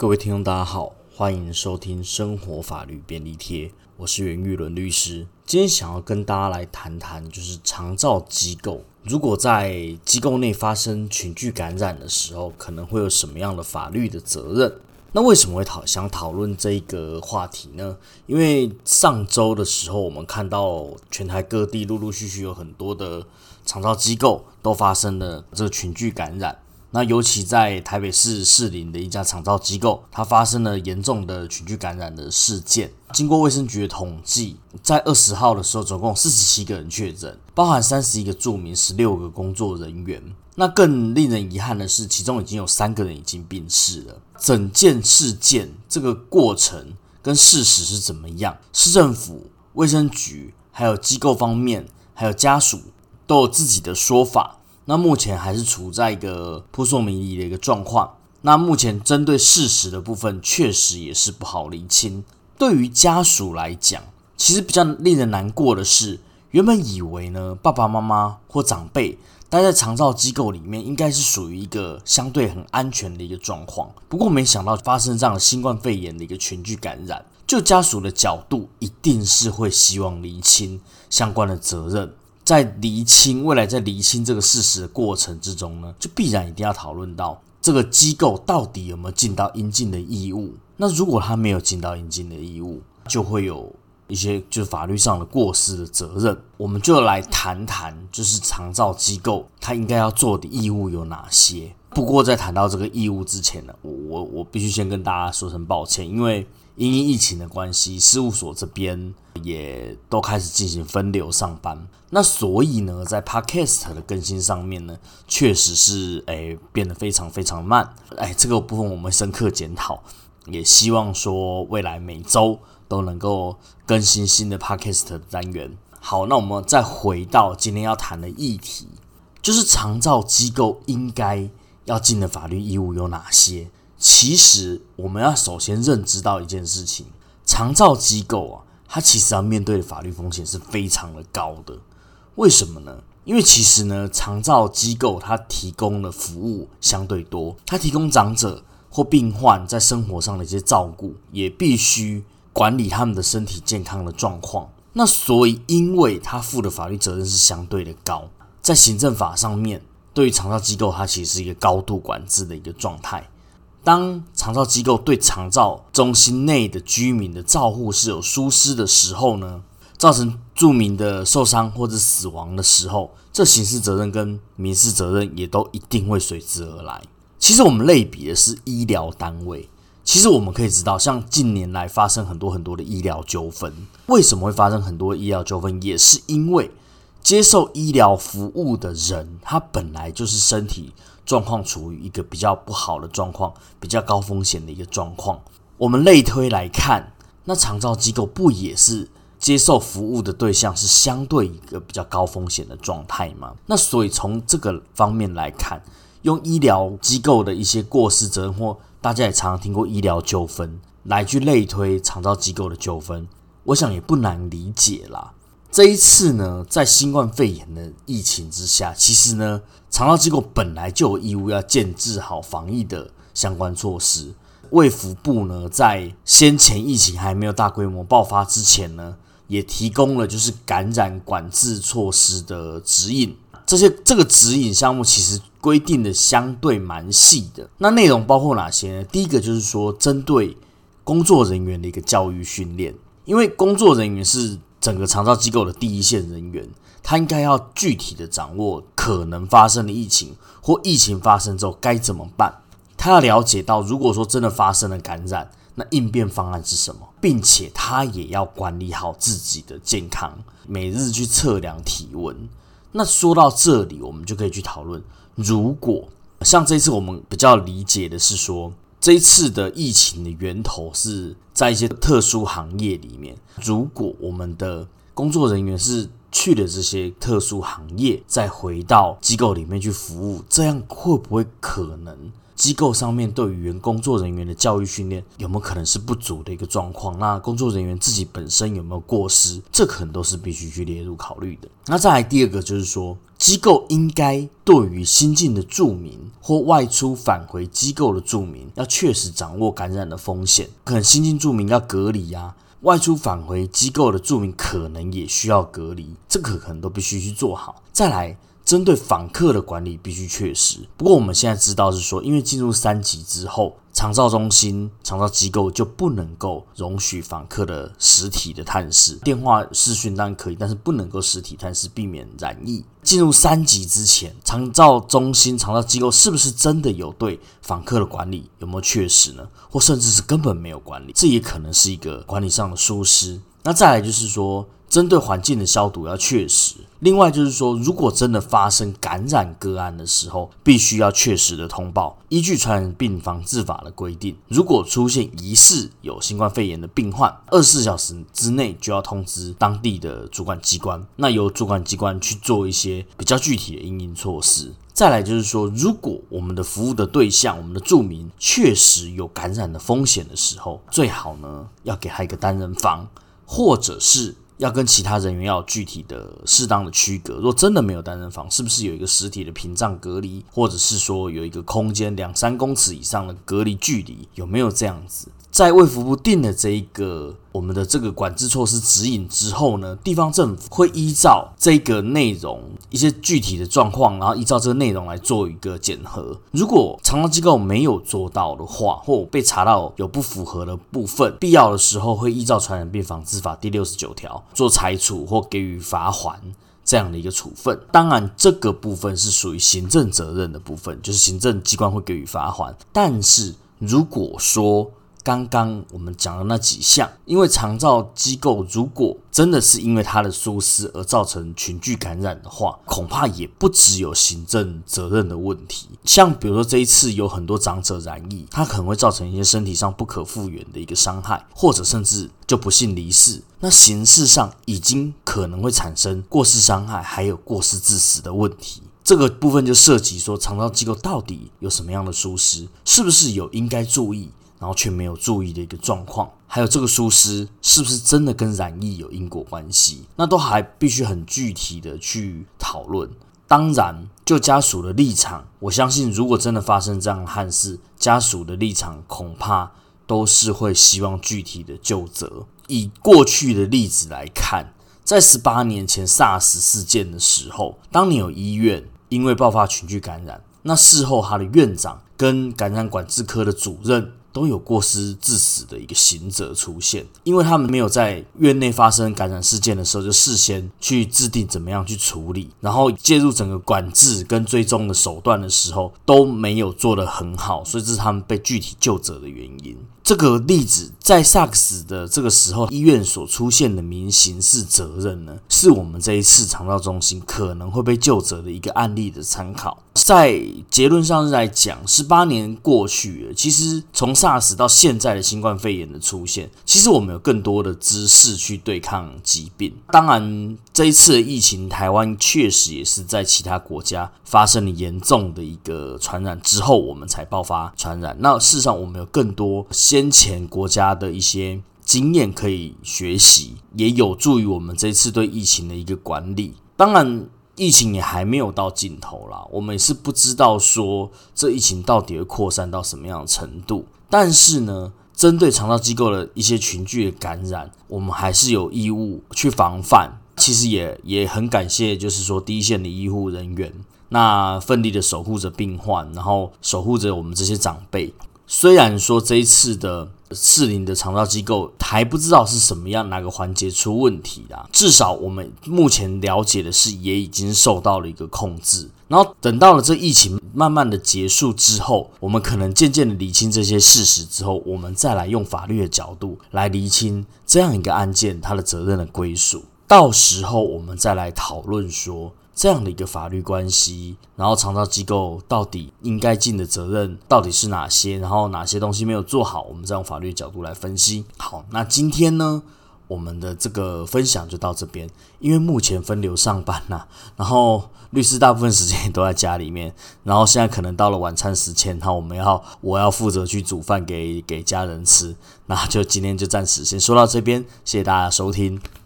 各位听众，大家好，欢迎收听生活法律便利贴，我是袁玉伦律师。今天想要跟大家来谈谈，就是长照机构如果在机构内发生群聚感染的时候，可能会有什么样的法律的责任？那为什么会讨想讨论这一个话题呢？因为上周的时候，我们看到全台各地陆陆续续有很多的长照机构都发生了这个群聚感染。那尤其在台北市士林的一家长造机构，它发生了严重的群聚感染的事件。经过卫生局的统计，在二十号的时候，总共四十七个人确诊，包含三十一个住民、十六个工作人员。那更令人遗憾的是，其中已经有三个人已经病逝了。整件事件这个过程跟事实是怎么样？市政府、卫生局还有机构方面，还有家属都有自己的说法。那目前还是处在一个扑朔迷离的一个状况。那目前针对事实的部分，确实也是不好厘清。对于家属来讲，其实比较令人难过的是，原本以为呢，爸爸妈妈或长辈待在长照机构里面，应该是属于一个相对很安全的一个状况。不过没想到发生这样的新冠肺炎的一个群聚感染，就家属的角度，一定是会希望厘清相关的责任。在厘清未来，在厘清这个事实的过程之中呢，就必然一定要讨论到这个机构到底有没有尽到应尽的义务。那如果他没有尽到应尽的义务，就会有一些就是法律上的过失的责任。我们就来谈谈，就是长照机构他应该要做的义务有哪些。不过在谈到这个义务之前呢，我我我必须先跟大家说声抱歉，因为。因疫情的关系，事务所这边也都开始进行分流上班。那所以呢，在 Podcast 的更新上面呢，确实是诶变得非常非常慢。哎，这个部分我们深刻检讨，也希望说未来每周都能够更新新的 Podcast 的单元。好，那我们再回到今天要谈的议题，就是长照机构应该要尽的法律义务有哪些？其实我们要首先认知到一件事情，长照机构啊，它其实要面对的法律风险是非常的高的。为什么呢？因为其实呢，长照机构它提供的服务相对多，它提供长者或病患在生活上的一些照顾，也必须管理他们的身体健康的状况。那所以，因为他负的法律责任是相对的高，在行政法上面，对于长照机构，它其实是一个高度管制的一个状态。当长照机构对长照中心内的居民的照护是有疏失的时候呢，造成住民的受伤或者死亡的时候，这刑事责任跟民事责任也都一定会随之而来。其实我们类比的是医疗单位，其实我们可以知道，像近年来发生很多很多的医疗纠纷，为什么会发生很多医疗纠纷，也是因为接受医疗服务的人，他本来就是身体。状况处于一个比较不好的状况，比较高风险的一个状况。我们类推来看，那长照机构不也是接受服务的对象是相对一个比较高风险的状态吗？那所以从这个方面来看，用医疗机构的一些过失责任，或大家也常常听过医疗纠纷来去类推长照机构的纠纷，我想也不难理解啦。这一次呢，在新冠肺炎的疫情之下，其实呢，长照机构本来就有义务要建制好防疫的相关措施。卫福部呢，在先前疫情还没有大规模爆发之前呢，也提供了就是感染管制措施的指引。这些这个指引项目其实规定的相对蛮细的。那内容包括哪些呢？第一个就是说，针对工作人员的一个教育训练，因为工作人员是。整个长照机构的第一线人员，他应该要具体的掌握可能发生的疫情，或疫情发生之后该怎么办。他要了解到，如果说真的发生了感染，那应变方案是什么，并且他也要管理好自己的健康，每日去测量体温。那说到这里，我们就可以去讨论，如果像这次我们比较理解的是说。这一次的疫情的源头是在一些特殊行业里面。如果我们的工作人员是去了这些特殊行业，再回到机构里面去服务，这样会不会可能机构上面对于原工作人员的教育训练有没有可能是不足的一个状况？那工作人员自己本身有没有过失？这可能都是必须去列入考虑的。那再来第二个就是说，机构应该对于新进的住民或外出返回机构的住民，要确实掌握感染的风险。可能新进住民要隔离啊，外出返回机构的住民可能也需要隔离，这个可能都必须去做好。再来。针对访客的管理必须确实。不过我们现在知道是说，因为进入三级之后，长照中心、长照机构就不能够容许访客的实体的探视，电话视讯当然可以，但是不能够实体探视，避免染疫。进入三级之前，长照中心、长照机构是不是真的有对访客的管理有没有确实呢？或甚至是根本没有管理，这也可能是一个管理上的疏失。那再来就是说。针对环境的消毒要确实，另外就是说，如果真的发生感染个案的时候，必须要确实的通报。依据传染病防治法的规定，如果出现疑似有新冠肺炎的病患，二十四小时之内就要通知当地的主管机关，那由主管机关去做一些比较具体的应应措施。再来就是说，如果我们的服务的对象，我们的住民确实有感染的风险的时候，最好呢要给他一个单人房，或者是。要跟其他人员要具体的、适当的区隔。若真的没有单人房，是不是有一个实体的屏障隔离，或者是说有一个空间两三公尺以上的隔离距离？有没有这样子？在卫福部定的这一个我们的这个管制措施指引之后呢，地方政府会依照这个内容一些具体的状况，然后依照这个内容来做一个检核。如果长照机构没有做到的话，或被查到有不符合的部分，必要的时候会依照传染病防治法第六十九条做裁处或给予罚还这样的一个处分。当然，这个部分是属于行政责任的部分，就是行政机关会给予罚还。但是如果说刚刚我们讲的那几项，因为长照机构如果真的是因为他的疏失而造成群聚感染的话，恐怕也不只有行政责任的问题。像比如说这一次有很多长者染疫，他可能会造成一些身体上不可复原的一个伤害，或者甚至就不幸离世。那形式上已经可能会产生过失伤害，还有过失致死的问题。这个部分就涉及说长照机构到底有什么样的疏失，是不是有应该注意？然后却没有注意的一个状况，还有这个疏失是不是真的跟染疫有因果关系？那都还必须很具体的去讨论。当然，就家属的立场，我相信如果真的发生这样的憾事，家属的立场恐怕都是会希望具体的就责。以过去的例子来看，在十八年前 SARS 事件的时候，当你有医院因为爆发群聚感染，那事后他的院长跟感染管制科的主任。都有过失致死的一个行者出现，因为他们没有在院内发生感染事件的时候就事先去制定怎么样去处理，然后介入整个管制跟追踪的手段的时候都没有做得很好，所以这是他们被具体救责的原因。这个例子在萨克斯的这个时候，医院所出现的民刑事责任呢，是我们这一次肠道中心可能会被救责的一个案例的参考。在结论上是来讲，十八年过去了，其实从 SARS 到现在的新冠肺炎的出现，其实我们有更多的知识去对抗疾病。当然，这一次的疫情，台湾确实也是在其他国家发生了严重的一个传染之后，我们才爆发传染。那事实上，我们有更多先前国家的一些经验可以学习，也有助于我们这次对疫情的一个管理。当然。疫情也还没有到尽头啦，我们也是不知道说这疫情到底会扩散到什么样的程度。但是呢，针对肠道机构的一些群聚的感染，我们还是有义务去防范。其实也也很感谢，就是说第一线的医护人员，那奋力的守护着病患，然后守护着我们这些长辈。虽然说这一次的适龄的肠道机构还不知道是什么样哪个环节出问题啦，至少我们目前了解的是也已经受到了一个控制。然后等到了这疫情慢慢的结束之后，我们可能渐渐的理清这些事实之后，我们再来用法律的角度来厘清这样一个案件它的责任的归属。到时候我们再来讨论说。这样的一个法律关系，然后长照机构到底应该尽的责任到底是哪些？然后哪些东西没有做好？我们再用法律角度来分析。好，那今天呢，我们的这个分享就到这边，因为目前分流上班呐，然后律师大部分时间也都在家里面，然后现在可能到了晚餐时间，然后我们要我要负责去煮饭给给家人吃，那就今天就暂时先说到这边，谢谢大家收听。